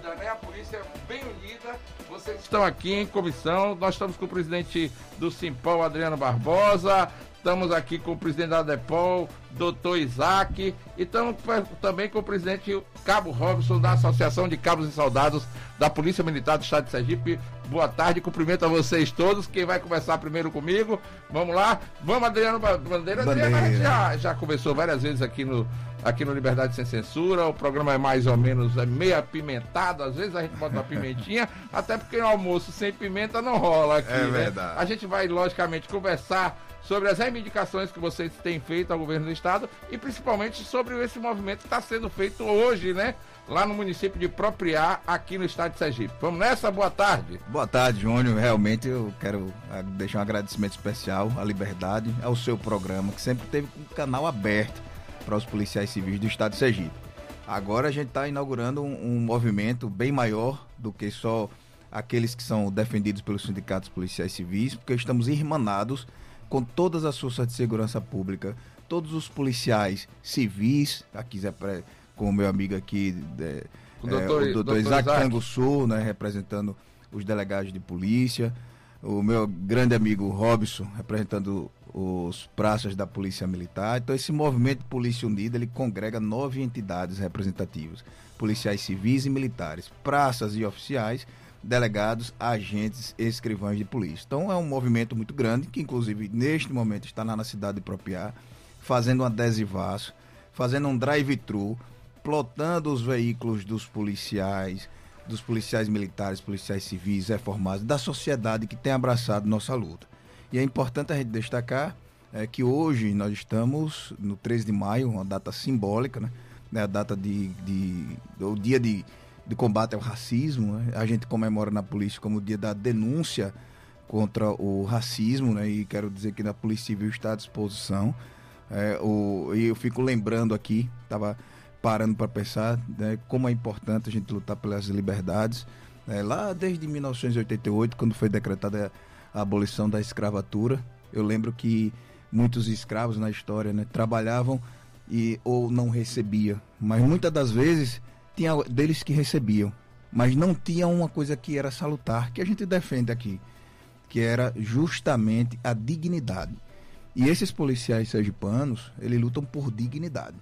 unida, né? A polícia é bem unida. Vocês estão aqui em comissão. Nós estamos com o presidente do Simpol, Adriano Barbosa. Estamos aqui com o presidente da Depol, doutor Isaac, e estamos também com o presidente Cabo Robson, da Associação de Cabos e Soldados da Polícia Militar do Estado de Sergipe. Boa tarde, cumprimento a vocês todos. Quem vai começar primeiro comigo? Vamos lá. Vamos, Adriano Bandeira. Bandeira. Adriano, já, já começou várias vezes aqui no, aqui no Liberdade Sem Censura. O programa é mais ou menos é meio apimentado. Às vezes a gente bota uma pimentinha, até porque o almoço sem pimenta não rola aqui. É né? verdade. A gente vai, logicamente, conversar sobre as reivindicações que vocês têm feito ao governo do estado e principalmente sobre esse movimento que está sendo feito hoje, né? Lá no município de Propriar, aqui no estado de Sergipe. Vamos nessa? Boa tarde. Boa tarde, Júnior. Realmente eu quero ah, deixar um agradecimento especial à Liberdade, ao seu programa, que sempre teve um canal aberto para os policiais civis do estado de Sergipe. Agora a gente está inaugurando um, um movimento bem maior do que só aqueles que são defendidos pelos sindicatos policiais civis, porque estamos irmanados com todas as forças de segurança pública, todos os policiais civis, aqui com o meu amigo aqui, é, o doutor, é, o doutor Isaac Canguçu, né, representando os delegados de polícia, o meu grande amigo Robson, representando os praças da Polícia Militar. Então, esse movimento Polícia Unida, ele congrega nove entidades representativas, policiais civis e militares, praças e oficiais, delegados, agentes e escrivães de polícia. Então, é um movimento muito grande, que inclusive neste momento está na cidade de Propiá, fazendo um adesivaço, fazendo um drive-thru, plotando os veículos dos policiais, dos policiais militares, policiais civis, reformados, da sociedade que tem abraçado nossa luta. E é importante a gente destacar é, que hoje nós estamos no 13 de maio, uma data simbólica, né? É a data de, de, o dia de, de combate ao racismo. Né? A gente comemora na polícia como o dia da denúncia contra o racismo, né? E quero dizer que na Polícia Civil está à disposição. É, o, e eu fico lembrando aqui, estava parando para pensar né, como é importante a gente lutar pelas liberdades. É, lá desde 1988, quando foi decretada a abolição da escravatura, eu lembro que muitos escravos na história né, trabalhavam e ou não recebia, mas muitas das vezes tinha deles que recebiam, mas não tinha uma coisa que era salutar, que a gente defende aqui, que era justamente a dignidade. E esses policiais sergipanos, eles lutam por dignidade.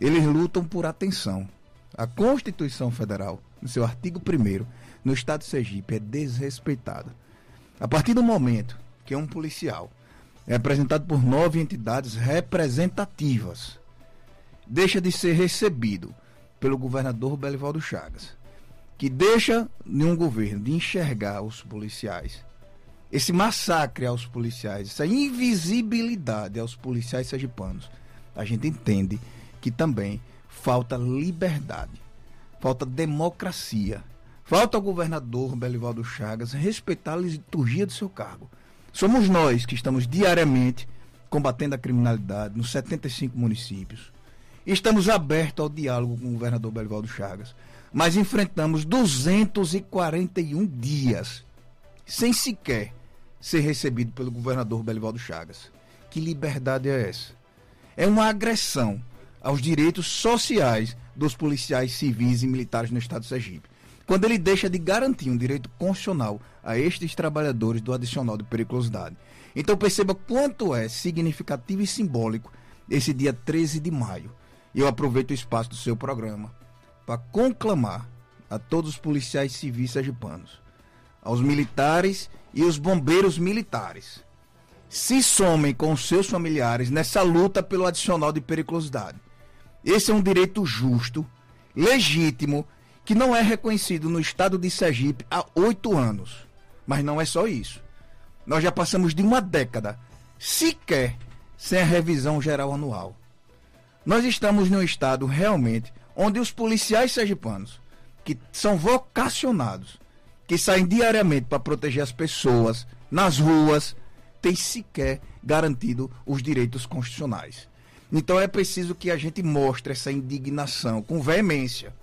Eles lutam por atenção. A Constituição Federal, no seu artigo 1 no estado de Sergipe, é desrespeitada. A partir do momento que um policial é apresentado por nove entidades representativas, deixa de ser recebido pelo governador Belivaldo Chagas, que deixa nenhum governo de enxergar os policiais, esse massacre aos policiais, essa invisibilidade aos policiais sergipanos, a gente entende que também falta liberdade, falta democracia, falta ao governador Belivaldo Chagas respeitar a liturgia do seu cargo. Somos nós que estamos diariamente combatendo a criminalidade nos 75 municípios. Estamos abertos ao diálogo com o governador Belivaldo Chagas, mas enfrentamos 241 dias sem sequer ser recebido pelo governador Belivaldo Chagas. Que liberdade é essa? É uma agressão aos direitos sociais dos policiais civis e militares no estado de Sergipe. Quando ele deixa de garantir um direito constitucional a estes trabalhadores do adicional de periculosidade. Então perceba quanto é significativo e simbólico esse dia 13 de maio. Eu aproveito o espaço do seu programa para conclamar a todos os policiais civis sergipanos, aos militares e os bombeiros militares. Se somem com seus familiares nessa luta pelo adicional de periculosidade esse é um direito justo, legítimo, que não é reconhecido no estado de Sergipe há oito anos. Mas não é só isso. Nós já passamos de uma década sequer sem a revisão geral anual. Nós estamos num estado realmente onde os policiais sergipanos, que são vocacionados, que saem diariamente para proteger as pessoas nas ruas, têm sequer garantido os direitos constitucionais. Então é preciso que a gente mostre essa indignação com veemência.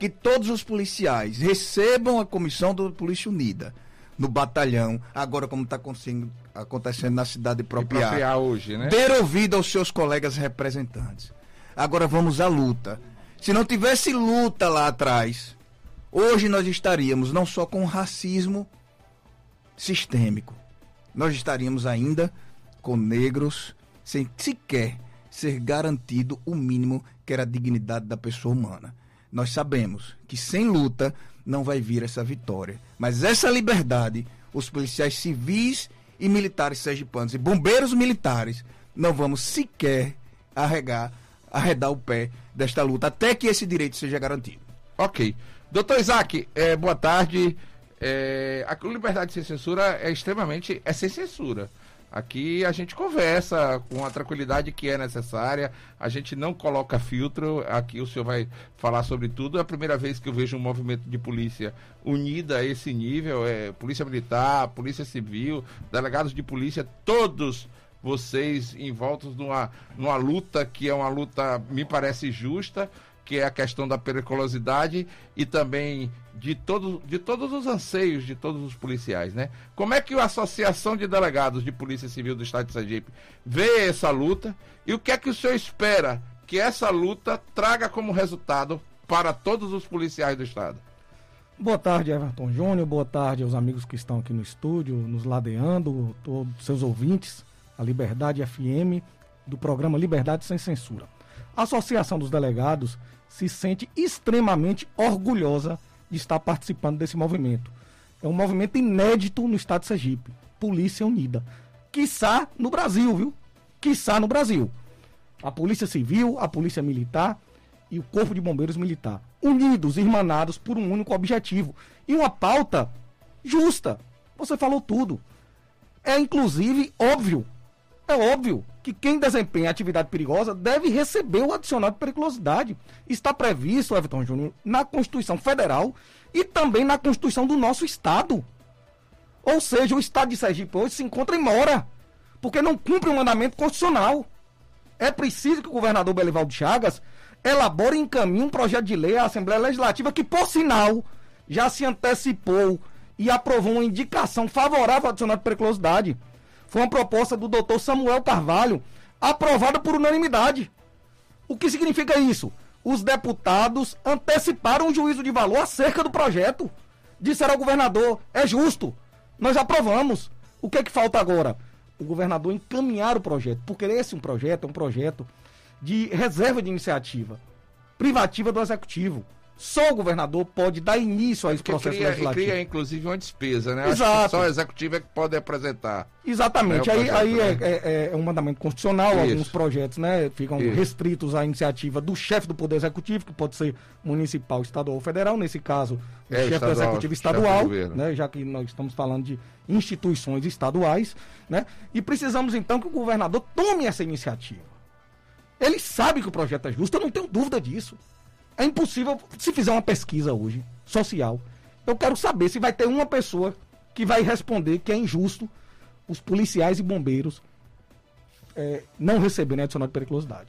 Que todos os policiais recebam a comissão da Polícia Unida no batalhão, agora como está acontecendo, acontecendo na cidade própria hoje, né? Ter ouvido aos seus colegas representantes. Agora vamos à luta. Se não tivesse luta lá atrás, hoje nós estaríamos não só com racismo sistêmico, nós estaríamos ainda com negros sem sequer ser garantido o mínimo que era a dignidade da pessoa humana. Nós sabemos que sem luta não vai vir essa vitória, mas essa liberdade, os policiais civis e militares sergipanos e bombeiros militares não vamos sequer arregar, arredar o pé desta luta até que esse direito seja garantido. Ok. Doutor Isaac, é, boa tarde. É, a liberdade sem censura é extremamente. é sem censura. Aqui a gente conversa com a tranquilidade que é necessária, a gente não coloca filtro. Aqui o senhor vai falar sobre tudo. É a primeira vez que eu vejo um movimento de polícia unida a esse nível: é Polícia Militar, Polícia Civil, delegados de polícia, todos vocês envoltos numa, numa luta que é uma luta, me parece justa que é a questão da periculosidade e também de, todo, de todos os anseios de todos os policiais, né? Como é que a Associação de Delegados de Polícia Civil do Estado de Sergipe vê essa luta e o que é que o senhor espera que essa luta traga como resultado para todos os policiais do Estado? Boa tarde, Everton Júnior. Boa tarde aos amigos que estão aqui no estúdio, nos ladeando, todos seus ouvintes, a Liberdade FM, do programa Liberdade Sem Censura. A Associação dos Delegados se sente extremamente orgulhosa de estar participando desse movimento. É um movimento inédito no estado de Sergipe. Polícia Unida. Quiçá no Brasil, viu? Quiçá no Brasil. A Polícia Civil, a Polícia Militar e o Corpo de Bombeiros Militar. Unidos, irmanados por um único objetivo. E uma pauta justa. Você falou tudo. É inclusive óbvio. É óbvio que quem desempenha atividade perigosa deve receber o adicional de periculosidade. Está previsto, Everton Júnior, na Constituição Federal e também na Constituição do nosso Estado. Ou seja, o Estado de Sergipe hoje se encontra em mora, porque não cumpre o mandamento constitucional. É preciso que o governador Belivaldo Chagas elabore e encaminhe um projeto de lei à Assembleia Legislativa que, por sinal, já se antecipou e aprovou uma indicação favorável ao adicional de periculosidade. Foi uma proposta do doutor Samuel Carvalho, aprovada por unanimidade. O que significa isso? Os deputados anteciparam um juízo de valor acerca do projeto. Disseram ao governador: é justo, nós aprovamos. O que é que falta agora? O governador encaminhar o projeto, porque esse é um projeto, é um projeto de reserva de iniciativa privativa do executivo. Só o governador pode dar início a esse processo cria, legislativo. cria, inclusive, uma despesa, né? Exato. só o executivo é que pode apresentar. Exatamente. Né, aí, aí é, é, é, um mandamento constitucional, Isso. alguns projetos né, ficam Isso. restritos à iniciativa do chefe do Poder Executivo, que pode ser municipal, estadual ou federal, nesse caso, o é, chefe estadual, do Executivo estadual, né, já que nós estamos falando de instituições estaduais, né? E precisamos, então, que o governador tome essa iniciativa. Ele sabe que o projeto é justo, eu não tenho dúvida disso. É impossível, se fizer uma pesquisa hoje, social, eu quero saber se vai ter uma pessoa que vai responder que é injusto os policiais e bombeiros é, não receberem adicional de periculosidade.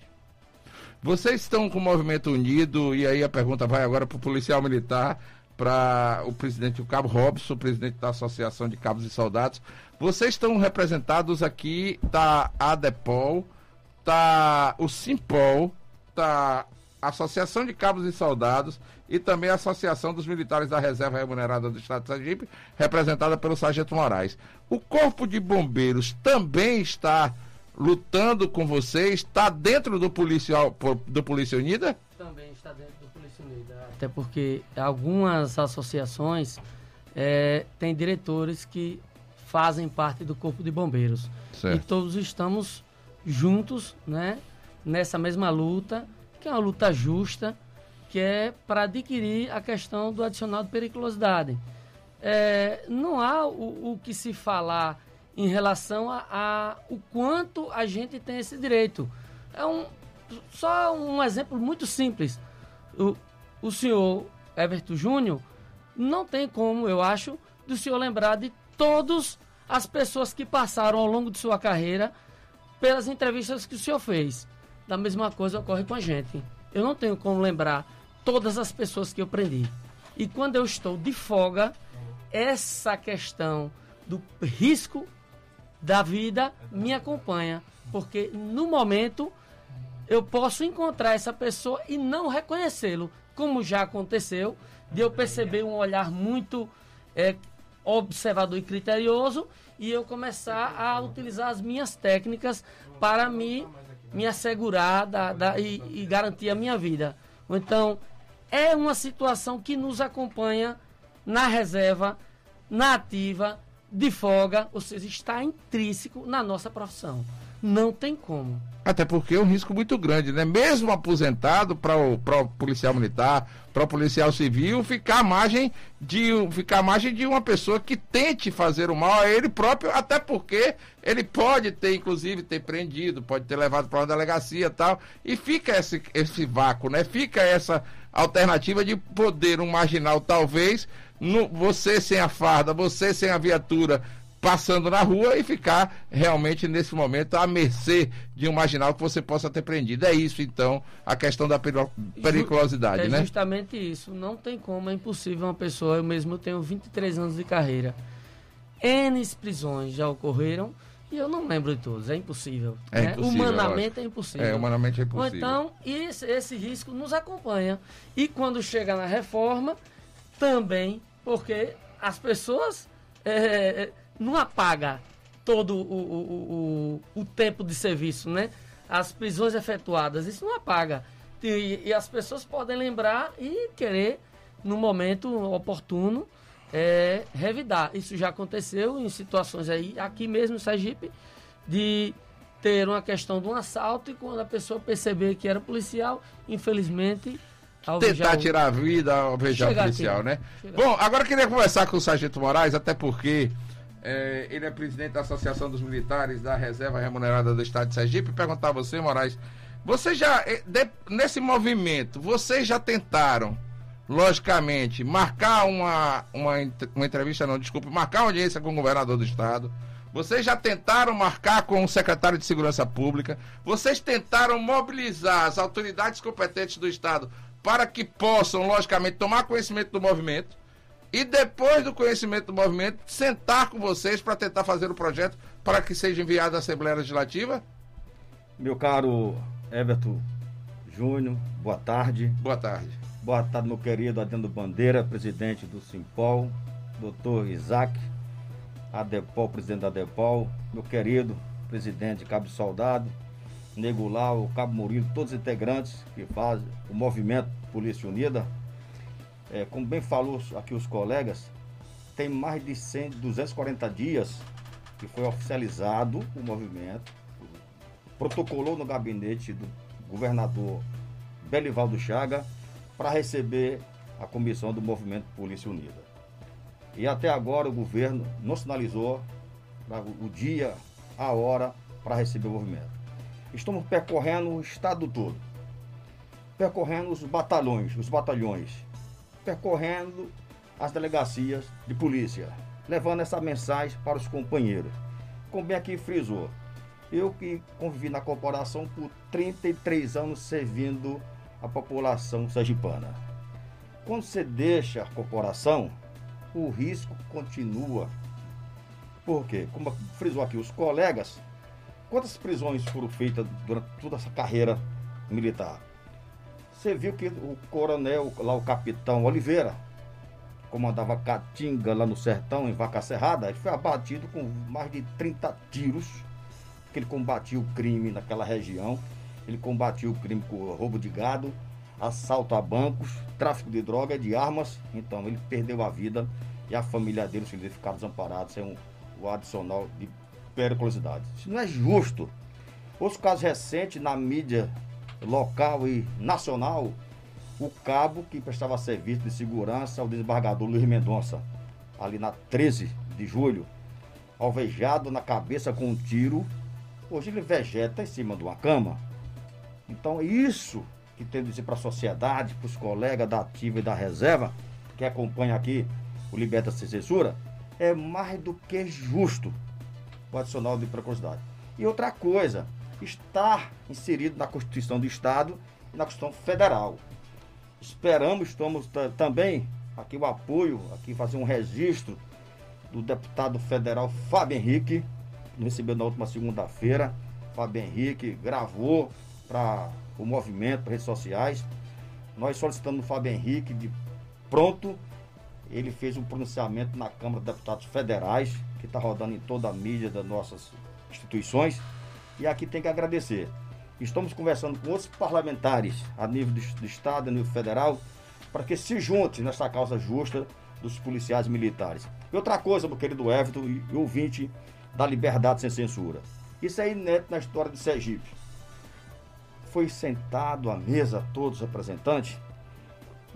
Vocês estão com o movimento unido, e aí a pergunta vai agora para o policial militar, para o presidente o Cabo Robson, presidente da Associação de Cabos e Soldados. Vocês estão representados aqui, tá a ADEPOL, tá o Simpol, tá Associação de Cabos e Soldados e também a Associação dos Militares da Reserva Remunerada do Estado de Sergipe, representada pelo Sargento Moraes. O Corpo de Bombeiros também está lutando com vocês? Está dentro do, policial, do Polícia Unida? Também está dentro do Polícia Unida. Até porque algumas associações é, têm diretores que fazem parte do Corpo de Bombeiros. Certo. E todos estamos juntos né, nessa mesma luta que é uma luta justa, que é para adquirir a questão do adicional de periculosidade. É, não há o, o, que se falar em relação a, a, o quanto a gente tem esse direito. É um, só um exemplo muito simples. O, o senhor Everton Júnior não tem como, eu acho, do senhor lembrar de todas as pessoas que passaram ao longo de sua carreira pelas entrevistas que o senhor fez. Da mesma coisa ocorre com a gente. Eu não tenho como lembrar todas as pessoas que eu prendi. E quando eu estou de folga, essa questão do risco da vida me acompanha. Porque no momento eu posso encontrar essa pessoa e não reconhecê-lo. como já aconteceu, de eu perceber um olhar muito é, observador e criterioso e eu começar a utilizar as minhas técnicas para me, me assegurar da, da, e, e garantir a minha vida. Então, é uma situação que nos acompanha na reserva, na ativa, de folga, ou seja, está intrínseco na nossa profissão. Não tem como. Até porque é um risco muito grande, né? Mesmo aposentado para o, o policial militar, para o policial civil, ficar à margem de ficar à margem de uma pessoa que tente fazer o mal a ele próprio, até porque ele pode ter, inclusive, ter prendido, pode ter levado para uma delegacia e tal, e fica esse, esse vácuo, né? Fica essa alternativa de poder um marginal, talvez, no, você sem a farda, você sem a viatura, passando na rua e ficar realmente nesse momento à mercê de um marginal que você possa ter prendido. É isso, então, a questão da periculosidade, é né? É justamente isso. Não tem como, é impossível uma pessoa, eu mesmo tenho 23 anos de carreira. N prisões já ocorreram e eu não lembro de todos, é impossível. É né? impossível humanamente é impossível. É, humanamente é impossível. Ou então, esse, esse risco nos acompanha. E quando chega na reforma, também, porque as pessoas... É, não apaga todo o, o, o, o, tempo de serviço, né? As prisões efetuadas, isso não apaga. E, e as pessoas podem lembrar e querer, no momento oportuno, é, revidar. Isso já aconteceu em situações aí, aqui mesmo em Sergipe, de ter uma questão de um assalto e quando a pessoa perceber que era policial, infelizmente tentar tirar a vida ao o policial, aqui. né? Bom, agora eu queria conversar com o Sargento Moraes, até porque é, ele é presidente da Associação dos Militares da Reserva Remunerada do Estado de Sergipe. Perguntar a você, Moraes, você já, é, de, nesse movimento, vocês já tentaram, logicamente, marcar uma, uma, uma entrevista, não, desculpe, marcar uma audiência com o governador do Estado? Vocês já tentaram marcar com o secretário de Segurança Pública? Vocês tentaram mobilizar as autoridades competentes do Estado para que possam, logicamente, tomar conhecimento do movimento? E depois do conhecimento do movimento, sentar com vocês para tentar fazer o projeto para que seja enviado à Assembleia Legislativa? Meu caro Everton Júnior, boa tarde. Boa tarde. Boa tarde, meu querido Adendo Bandeira, presidente do Simpol, doutor Isaac, Adepol, presidente da Adepol, meu querido presidente Cabo Soldado, Nego Lau, Cabo Murilo, todos os integrantes que fazem o movimento Polícia Unida, é, como bem falou aqui os colegas, tem mais de 100, 240 dias que foi oficializado o movimento, protocolou no gabinete do governador Belivaldo Chaga para receber a comissão do movimento Polícia Unida. E até agora o governo não sinalizou o dia, a hora para receber o movimento. Estamos percorrendo o estado todo, percorrendo os batalhões, os batalhões percorrendo as delegacias de polícia, levando essa mensagem para os companheiros. Como bem aqui frisou, eu que convivi na corporação por 33 anos servindo a população sergipana. Quando você deixa a corporação, o risco continua. Por quê? Como frisou aqui os colegas, quantas prisões foram feitas durante toda essa carreira militar? Você viu que o coronel, lá o capitão Oliveira, comandava Catinga lá no sertão, em Vaca Serrada, ele foi abatido com mais de 30 tiros, porque ele combatia o crime naquela região, ele combatia o crime com roubo de gado, assalto a bancos, tráfico de droga, de armas, então ele perdeu a vida e a família dele, os filhos dele ficaram desamparados, sem um, o adicional de periculosidade. Isso não é justo. Outros casos recentes na mídia local e nacional, o cabo que prestava serviço de segurança ao desembargador Luiz Mendonça, ali na 13 de julho, alvejado na cabeça com um tiro. Hoje ele vegeta em cima de uma cama. Então, isso que tem de dizer para a sociedade, para os colegas da ativa e da reserva, que acompanha aqui o Liberta Sem Censura, é mais do que justo o adicional de precocidade. E outra coisa, estar inserido na Constituição do Estado e na Constituição Federal. Esperamos, estamos também aqui o apoio, aqui fazer um registro do deputado federal Fábio Henrique, recebeu na última segunda-feira. Fábio Henrique gravou para o movimento, para redes sociais, Nós solicitamos o Fábio Henrique de pronto. Ele fez um pronunciamento na Câmara de Deputados Federais, que está rodando em toda a mídia das nossas instituições. E aqui tem que agradecer. Estamos conversando com outros parlamentares a nível do, do Estado, a nível federal, para que se junte nessa causa justa dos policiais militares. E outra coisa, meu querido Everton e ouvinte da liberdade sem censura. Isso é inédito na história de Sergipe. Foi sentado à mesa todos os representantes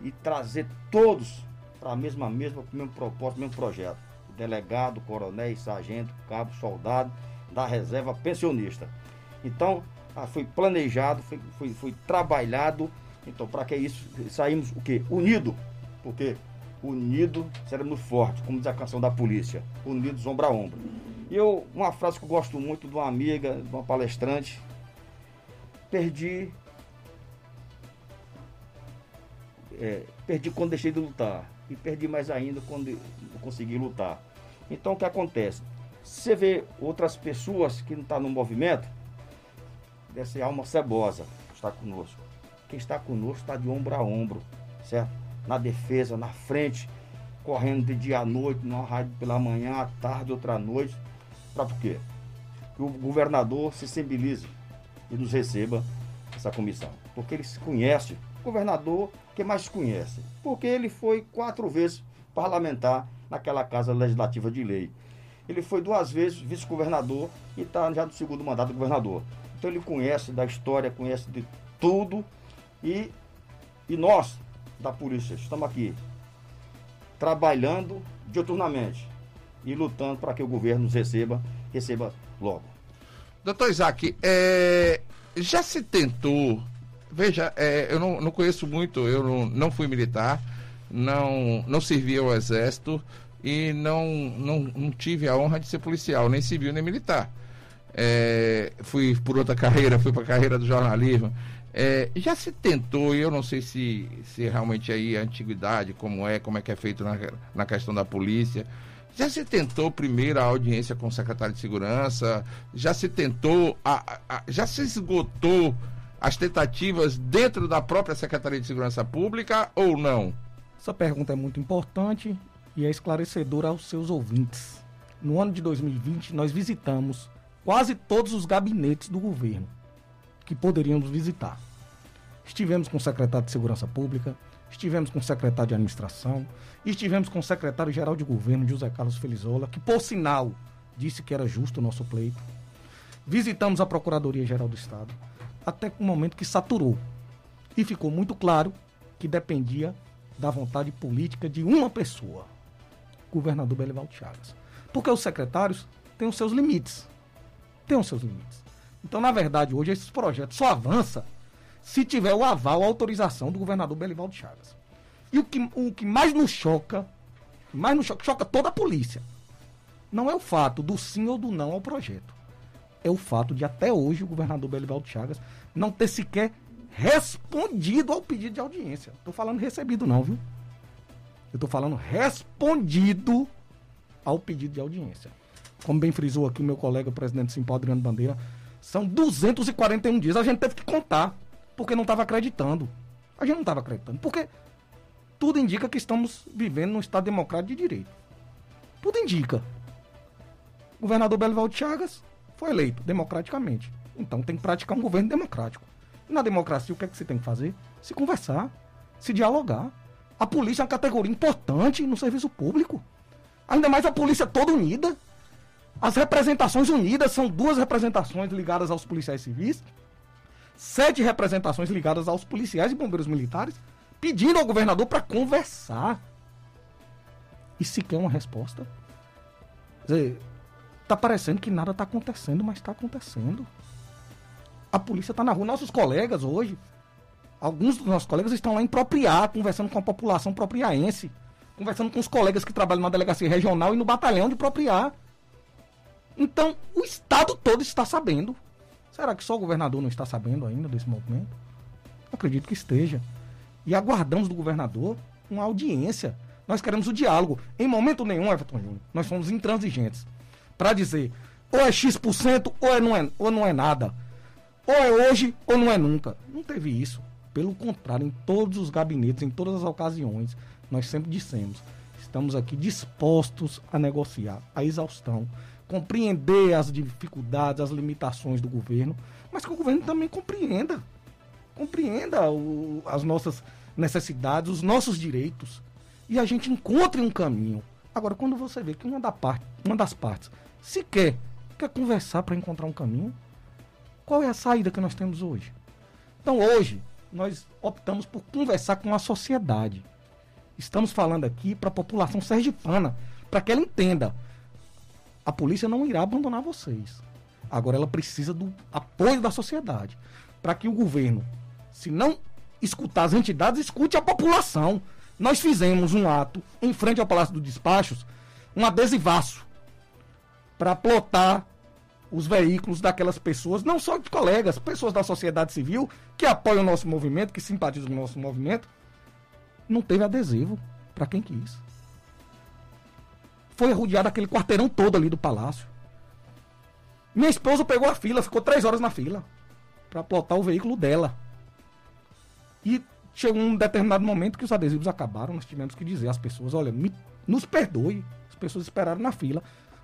e trazer todos para a mesma mesa, para o mesmo propósito, mesmo projeto. Delegado, coronel, sargento, cabo, soldado, da reserva pensionista. Então, ah, foi planejado, foi, foi, foi trabalhado. Então, para que isso, saímos o quê? Unido. Porque unido seremos fortes, como diz a canção da polícia. Unidos ombro a ombro. E eu, uma frase que eu gosto muito de uma amiga, de uma palestrante, perdi. É, perdi quando deixei de lutar. E perdi mais ainda quando consegui lutar. Então o que acontece? Você vê outras pessoas que não estão tá no movimento, dessa alma cebosa está conosco. Quem está conosco está de ombro a ombro, certo? Na defesa, na frente, correndo de dia à noite, numa rádio pela manhã, à tarde, outra noite. Para quê? Que o governador se sensibilize e nos receba essa comissão. Porque ele se conhece, o governador que mais conhece. Porque ele foi quatro vezes parlamentar naquela Casa Legislativa de Lei. Ele foi duas vezes vice-governador e está já no segundo mandato do governador. Então ele conhece da história, conhece de tudo. E, e nós, da polícia, estamos aqui trabalhando diuturnamente e lutando para que o governo nos receba, receba logo. Doutor Isaac, é, já se tentou. Veja, é, eu não, não, conheço muito, eu não, não fui militar, não, não servi ao exército, e não, não, não tive a honra de ser policial, nem civil, nem militar. É, fui por outra carreira, fui para a carreira do jornalismo. É, já se tentou, e eu não sei se, se realmente aí a antiguidade, como é, como é que é feito na, na questão da polícia. Já se tentou primeiro a audiência com o secretário de segurança? Já se tentou, a, a, já se esgotou as tentativas dentro da própria Secretaria de Segurança Pública ou não? Essa pergunta é muito importante e é esclarecedora aos seus ouvintes. No ano de 2020, nós visitamos quase todos os gabinetes do governo que poderíamos visitar. Estivemos com o secretário de Segurança Pública, estivemos com o secretário de Administração, estivemos com o secretário-geral de governo, José Carlos Felizola, que, por sinal, disse que era justo o nosso pleito. Visitamos a Procuradoria-Geral do Estado, até o momento que saturou. E ficou muito claro que dependia da vontade política de uma pessoa, governador Belivaldo Chagas. Porque os secretários têm os seus limites. Têm os seus limites. Então, na verdade, hoje esses projetos só avançam se tiver o aval, a autorização do governador Belivaldo Chagas. E o que, o que mais nos choca, mais nos choca, choca toda a polícia, não é o fato do sim ou do não ao projeto. É o fato de até hoje o governador Belivaldo Chagas não ter sequer respondido ao pedido de audiência. Estou falando recebido não, viu? Eu estou falando respondido ao pedido de audiência. Como bem frisou aqui o meu colega, o presidente Simpó Adriano Bandeira, são 241 dias. A gente teve que contar, porque não estava acreditando. A gente não estava acreditando, porque tudo indica que estamos vivendo num Estado democrático de direito. Tudo indica. O governador Belivaldo Chagas foi eleito democraticamente. Então tem que praticar um governo democrático. E na democracia, o que é que você tem que fazer? Se conversar, se dialogar. A polícia é uma categoria importante no serviço público. Ainda mais a polícia toda unida. As representações unidas são duas representações ligadas aos policiais civis, sete representações ligadas aos policiais e bombeiros militares, pedindo ao governador para conversar. E sequer uma resposta. Quer dizer, tá parecendo que nada está acontecendo, mas está acontecendo. A polícia está na rua. Nossos colegas hoje Alguns dos nossos colegas estão lá em Propriá, conversando com a população propriaense, conversando com os colegas que trabalham na delegacia regional e no batalhão de Propriá. Então, o Estado todo está sabendo. Será que só o governador não está sabendo ainda desse movimento? Acredito que esteja. E aguardamos do governador uma audiência. Nós queremos o diálogo. Em momento nenhum, Everton Júnior, nós somos intransigentes. Para dizer, ou é X% ou, é, não é, ou não é nada. Ou é hoje ou não é nunca. Não teve isso Pelo contrário, em todos os gabinetes, em todas as ocasiões, nós sempre dissemos: estamos aqui dispostos a negociar a exaustão, compreender as dificuldades, as limitações do governo, mas que o governo também compreenda. Compreenda o, as nossas necessidades, os nossos direitos. E a gente encontre um caminho. Agora, quando você vê que uma, da parte, uma das partes sequer quer conversar para encontrar um caminho, qual é a saída que nós temos hoje? Então, hoje, nós optamos por conversar com a sociedade. Estamos falando aqui para a população sergipana, para que ela entenda. A polícia não irá abandonar vocês. Agora ela precisa do apoio da sociedade. Para que o governo, se não escutar as entidades, escute a população. Nós fizemos um ato em frente ao Palácio dos Despachos, um adesivaço, para plotar os veículos daquelas pessoas, não só de colegas, pessoas da sociedade civil que apoiam o nosso movimento, que simpatizam com o nosso movimento, não teve adesivo para quem quis. Foi arrodeado aquele quarteirão todo ali do palácio. Minha esposa pegou a fila, ficou três horas na fila para plotar o veículo dela. E chegou um determinado momento que os adesivos acabaram, nós tivemos que dizer às pessoas, olha, me, nos perdoe. As pessoas esperaram na fila.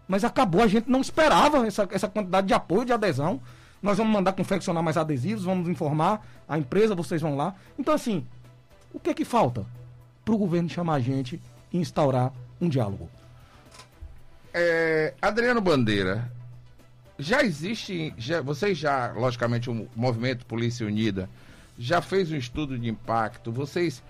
Mas acabou, a gente não esperava essa, essa quantidade de apoio, de adesão. Nós vamos mandar confeccionar mais adesivos, vamos informar a empresa, vocês vão lá. Então, assim, o que é que falta para o governo chamar a gente e instaurar um diálogo? É, Adriano Bandeira, já existe, já, vocês já, logicamente, o movimento Polícia Unida já fez um estudo de impacto, vocês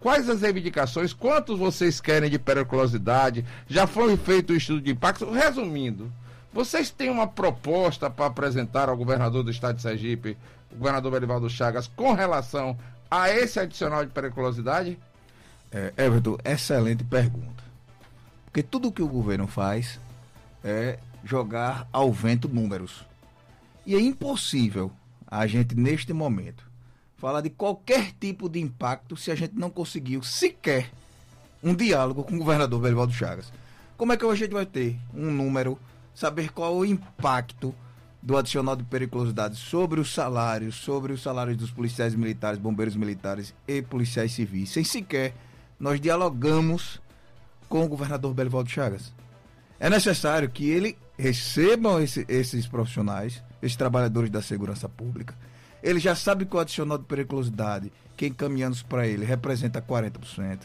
quais as reivindicações, quantos vocês querem de periculosidade, já foi feito o estudo de impacto, resumindo, vocês têm uma proposta para apresentar ao governador do estado de Sergipe, o governador Belivaldo Chagas, com relação a esse adicional de periculosidade? É, Everton, excelente pergunta. Porque tudo que o governo faz é jogar ao vento números. E é impossível a gente, neste momento, falar de qualquer tipo de impacto se a gente não conseguiu sequer um diálogo com o governador Belivaldo Chagas. Como é que a gente vai ter um número, saber qual o impacto do adicional de periculosidade sobre os salários, sobre os salários dos policiais militares, bombeiros militares e policiais civis, sem sequer nós dialogamos com o governador Belivaldo Chagas. É necessário que ele recebam esse, esses profissionais, esses trabalhadores da segurança pública. Ele já sabe que o adicional de periculosidade, que encaminhando para ele, representa 40%.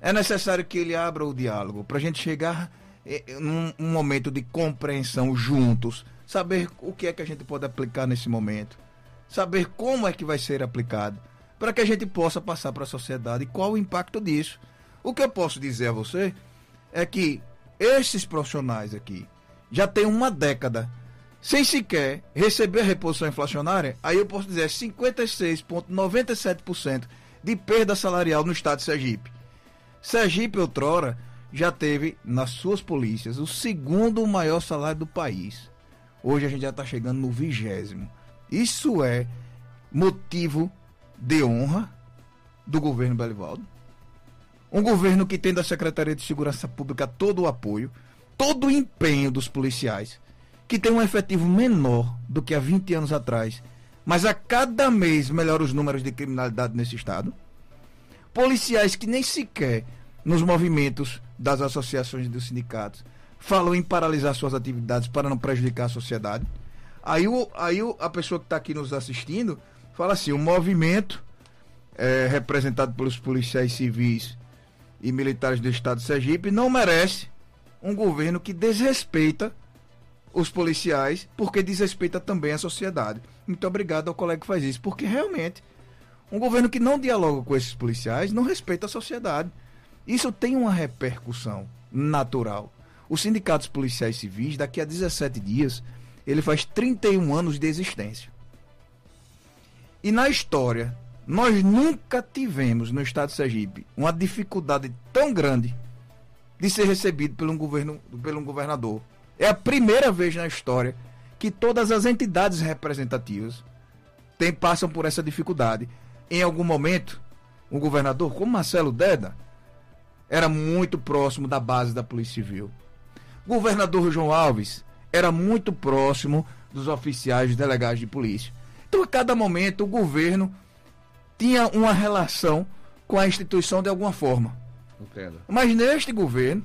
É necessário que ele abra o diálogo para a gente chegar eh, num um momento de compreensão juntos, saber o que é que a gente pode aplicar nesse momento, saber como é que vai ser aplicado, para que a gente possa passar para a sociedade qual o impacto disso. O que eu posso dizer a você é que esses profissionais aqui, já tem uma década sem sequer receber a reposição inflacionária, aí eu posso dizer 56,97% de perda salarial no estado de Sergipe. Sergipe, outrora, já teve nas suas polícias o segundo maior salário do país. Hoje a gente já está chegando no vigésimo. Isso é motivo de honra do governo Belivaldo. Um governo que tem da Secretaria de Segurança Pública todo o apoio todo o empenho dos policiais, que tem um efetivo menor do que há 20 anos atrás, mas a cada mês melhora os números de criminalidade nesse estado. Policiais que nem sequer nos movimentos das associações e dos sindicatos falam em paralisar suas atividades para não prejudicar a sociedade. Aí, o, aí o, a pessoa que está aqui nos assistindo fala assim: o movimento é, representado pelos policiais civis e militares do estado de Sergipe não merece um governo que desrespeita os policiais, porque desrespeita também a sociedade. Muito obrigado ao colega que faz isso, porque realmente um governo que não dialoga com esses policiais não respeita a sociedade. Isso tem uma repercussão natural. Os sindicatos policiais civis, daqui a 17 dias, ele faz 31 anos de existência. E na história, nós nunca tivemos no estado de Sergipe uma dificuldade tão grande de ser recebido pelo, um governo, pelo um governador. É a primeira vez na história que todas as entidades representativas tem, passam por essa dificuldade. Em algum momento, um governador como Marcelo Deda era muito próximo da base da Polícia Civil. O governador João Alves era muito próximo dos oficiais, dos delegados de polícia. Então, a cada momento, o governo tinha uma relação com a instituição de alguma forma. Entendo. Mas neste governo,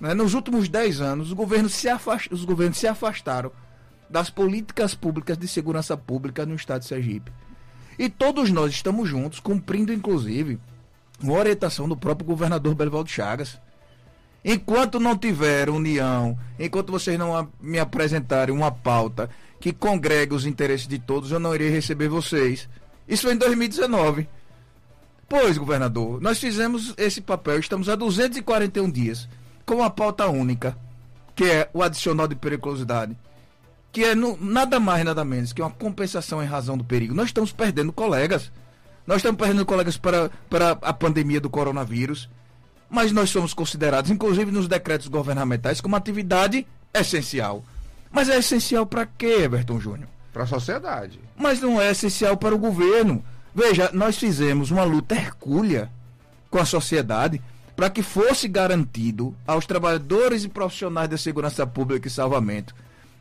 né, nos últimos 10 anos, os governos, se afast... os governos se afastaram das políticas públicas de segurança pública no estado de Sergipe. E todos nós estamos juntos, cumprindo inclusive uma orientação do próprio governador Belivaldo Chagas. Enquanto não tiver união, enquanto vocês não me apresentarem uma pauta que congregue os interesses de todos, eu não irei receber vocês. Isso foi em 2019. Pois, governador, nós fizemos esse papel, estamos há 241 dias, com uma pauta única, que é o adicional de periculosidade, que é no, nada mais, nada menos que uma compensação em razão do perigo. Nós estamos perdendo colegas. Nós estamos perdendo colegas para, para a pandemia do coronavírus mas nós somos considerados, inclusive nos decretos governamentais, como atividade essencial. Mas é essencial para quê, Everton Júnior? Para a sociedade. Mas não é essencial para o governo. Veja, nós fizemos uma luta hercúlea com a sociedade para que fosse garantido aos trabalhadores e profissionais da segurança pública e salvamento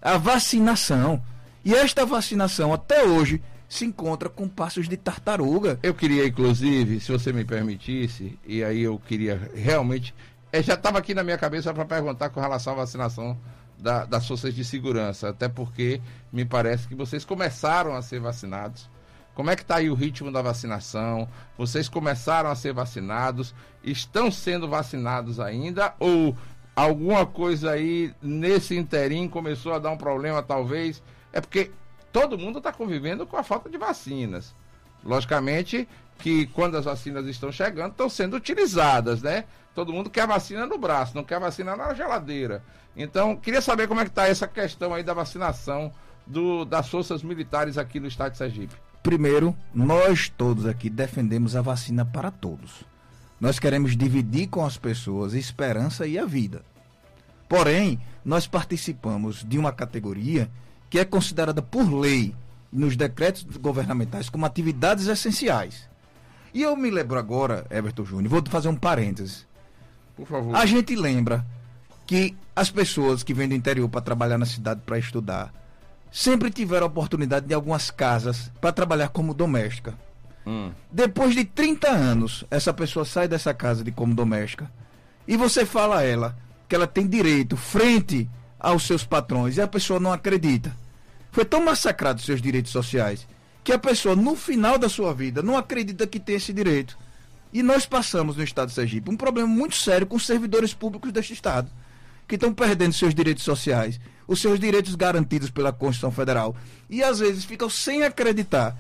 a vacinação. E esta vacinação, até hoje, se encontra com passos de tartaruga. Eu queria, inclusive, se você me permitisse, e aí eu queria realmente. É, já estava aqui na minha cabeça para perguntar com relação à vacinação da, das forças de segurança, até porque me parece que vocês começaram a ser vacinados. Como é que está aí o ritmo da vacinação? Vocês começaram a ser vacinados? Estão sendo vacinados ainda? Ou alguma coisa aí nesse interim começou a dar um problema, talvez? É porque todo mundo está convivendo com a falta de vacinas. Logicamente que quando as vacinas estão chegando, estão sendo utilizadas, né? Todo mundo quer vacina no braço, não quer vacina na geladeira. Então, queria saber como é que está essa questão aí da vacinação do, das forças militares aqui no estado de Sergipe. Primeiro, nós todos aqui defendemos a vacina para todos. Nós queremos dividir com as pessoas a esperança e a vida. Porém, nós participamos de uma categoria que é considerada por lei nos decretos governamentais como atividades essenciais. E eu me lembro agora, Everton Júnior, vou fazer um parêntese. Por favor. A gente lembra que as pessoas que vêm do interior para trabalhar na cidade para estudar sempre tiveram a oportunidade de algumas casas para trabalhar como doméstica. Hum. Depois de 30 anos, essa pessoa sai dessa casa de como doméstica e você fala a ela que ela tem direito frente aos seus patrões e a pessoa não acredita foi tão massacrado seus direitos sociais que a pessoa, no final da sua vida, não acredita que tem esse direito. E nós passamos no Estado de Sergipe um problema muito sério com os servidores públicos deste Estado, que estão perdendo seus direitos sociais, os seus direitos garantidos pela Constituição Federal. E às vezes ficam sem acreditar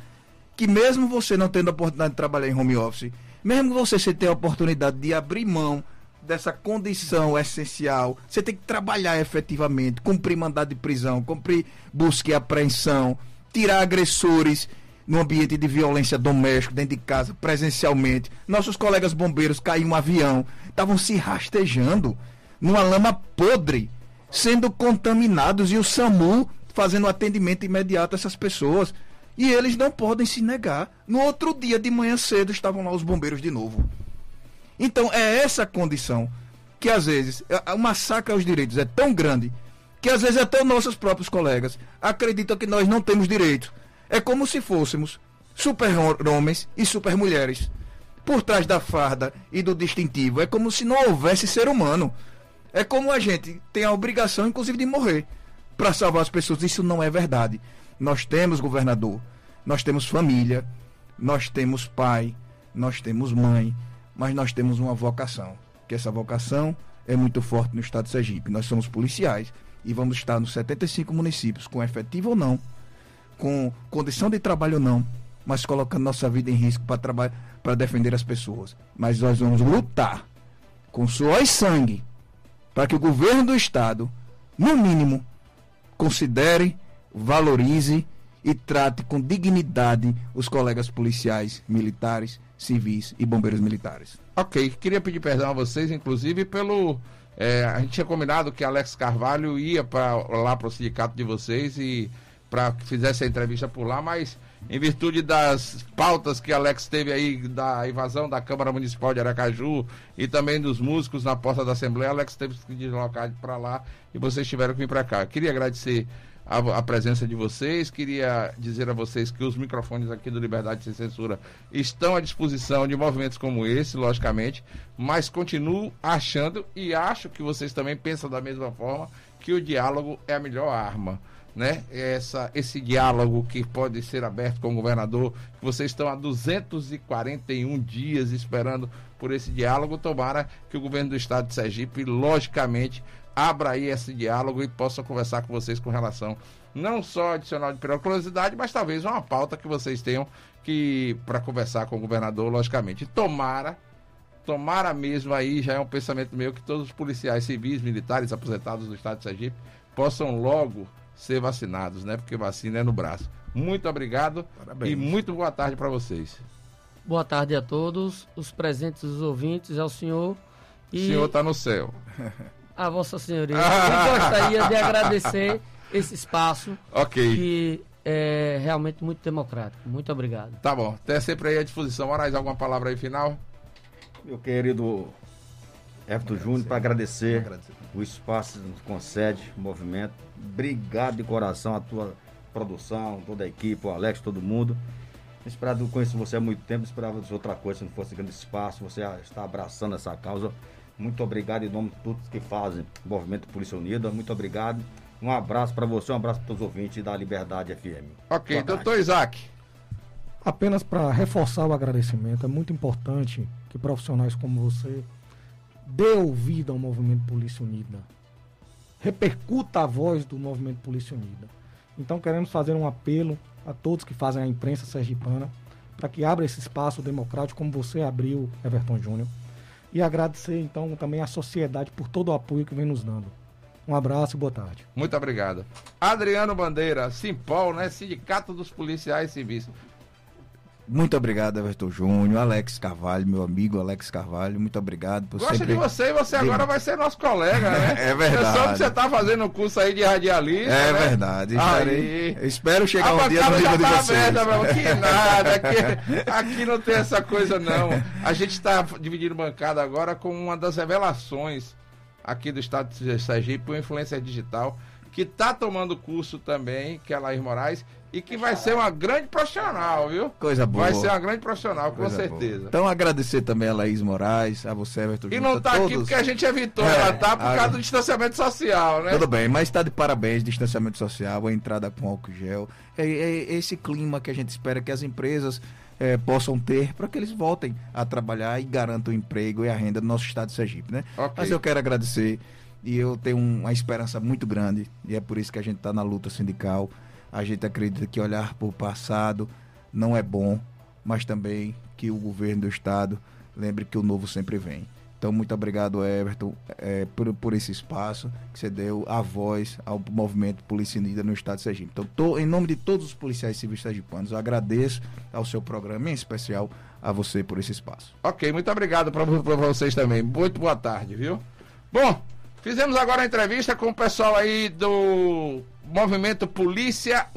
que, mesmo você não tendo a oportunidade de trabalhar em home office, mesmo você sem ter a oportunidade de abrir mão dessa condição essencial. Você tem que trabalhar efetivamente, cumprir mandado de prisão, cumprir busca e apreensão, tirar agressores no ambiente de violência doméstica, dentro de casa, presencialmente. Nossos colegas bombeiros caíram um avião, estavam se rastejando numa lama podre, sendo contaminados e o SAMU fazendo atendimento imediato a essas pessoas. E eles não podem se negar. No outro dia de manhã cedo estavam lá os bombeiros de novo. Então é essa condição que às vezes o massacre aos direitos é tão grande que às vezes até nossos próprios colegas acreditam que nós não temos direito. É como se fôssemos super-homens e super-mulheres. Por trás da farda e do distintivo, é como se não houvesse ser humano. É como a gente tem a obrigação, inclusive, de morrer para salvar as pessoas. Isso não é verdade. Nós temos governador, nós temos família, nós temos pai, nós temos mãe, mas nós temos uma vocação, que essa vocação é muito forte no estado de Sergipe. Nós somos policiais e vamos estar nos 75 municípios, com efetivo ou não, com condição de trabalho ou não, mas colocando nossa vida em risco para defender as pessoas. Mas nós vamos lutar com suor e sangue para que o governo do estado, no mínimo, considere, valorize e trate com dignidade os colegas policiais, militares, civis e bombeiros militares. Ok, queria pedir perdão a vocês, inclusive, pelo. É, a gente tinha combinado que Alex Carvalho ia pra, lá para o sindicato de vocês e para que fizesse a entrevista por lá, mas em virtude das pautas que Alex teve aí da invasão da Câmara Municipal de Aracaju e também dos músicos na porta da Assembleia, Alex teve que deslocar para lá e vocês tiveram que vir para cá. Queria agradecer a, a, presença de vocês. Queria dizer a vocês que os microfones aqui do Liberdade Sem Censura estão à disposição de movimentos como esse, logicamente, mas continuo achando e acho que vocês também pensam da mesma forma que o diálogo é a melhor arma. Né? Essa, esse diálogo que pode ser aberto com o governador, vocês estão há 241 dias esperando por esse diálogo. Tomara que o governo do estado de Sergipe, logicamente, abra aí esse diálogo e possa conversar com vocês com relação não só adicional de periculosidade, mas talvez uma pauta que vocês tenham que para conversar com o governador, logicamente. Tomara, tomara mesmo aí, já é um pensamento meu que todos os policiais civis, militares aposentados do estado de Sergipe possam logo ser vacinados, né? Porque vacina é no braço. Muito obrigado Parabéns. e muito boa tarde para vocês. Boa tarde a todos, os presentes, os ouvintes, ao senhor. E... O senhor está no céu. A Vossa Senhoria. Eu gostaria de agradecer esse espaço. Ok. Que é realmente muito democrático. Muito obrigado. Tá bom. Até sempre aí à disposição. Moraes, alguma palavra aí final? Meu querido Everton Júnior, para agradecer, agradecer, o espaço que nos concede, o movimento. Obrigado de coração a tua produção, toda a equipe, o Alex, todo mundo. Esperado, conheço você há muito tempo, esperava de outra coisa, se não fosse grande espaço, você está abraçando essa causa. Muito obrigado em nome de todos que fazem o Movimento Polícia Unida. Muito obrigado. Um abraço para você, um abraço para todos os ouvintes da Liberdade FM. Ok, Boa doutor tarde. Isaac. Apenas para reforçar o agradecimento, é muito importante que profissionais como você dê ouvido ao Movimento Polícia Unida. Repercuta a voz do Movimento Polícia Unida. Então queremos fazer um apelo a todos que fazem a imprensa sergipana para que abra esse espaço democrático como você abriu, Everton Júnior e agradecer então também à sociedade por todo o apoio que vem nos dando. Um abraço e boa tarde. Muito obrigado. Adriano Bandeira, Simpol, né? Sindicato dos Policiais Civis. Muito obrigado, Everton Júnior, Alex Carvalho, meu amigo Alex Carvalho, muito obrigado por Gosto sempre... de você e você agora vai ser nosso colega, né? é verdade. Eu soube que você está fazendo um curso aí de radialista. É né? verdade. Estarei... Espero chegar a um dia no nível tá de vocês. Aberta, meu. Que nada, aqui, aqui não tem essa coisa não. A gente está dividindo bancada agora com uma das revelações aqui do estado de Sergipe, uma influência digital, que está tomando curso também, que é a Laís Moraes, e que vai ser uma grande profissional, viu? Coisa boa. Vai ser uma grande profissional, com Coisa certeza. Boa. Então agradecer também a Laís Moraes, a você, Everton. E não está aqui porque a gente evitou é, ela, tá? Por a... causa do distanciamento social, né? Tudo bem, mas está de parabéns, distanciamento social, a entrada com álcool gel. É, é esse clima que a gente espera que as empresas é, possam ter para que eles voltem a trabalhar e garantam o emprego e a renda do nosso estado de Sergipe, né? Okay. Mas eu quero agradecer e eu tenho uma esperança muito grande e é por isso que a gente está na luta sindical a gente acredita que olhar para o passado não é bom, mas também que o governo do Estado lembre que o novo sempre vem. Então, muito obrigado, Everton, é, por, por esse espaço que você deu a voz ao movimento Polícia Unida no Estado de Sergipe. Então, tô, em nome de todos os policiais civis sergipanos, agradeço ao seu programa, em especial a você por esse espaço. Ok, muito obrigado para vocês também. Muito boa tarde, viu? Bom, fizemos agora a entrevista com o pessoal aí do Movimento Polícia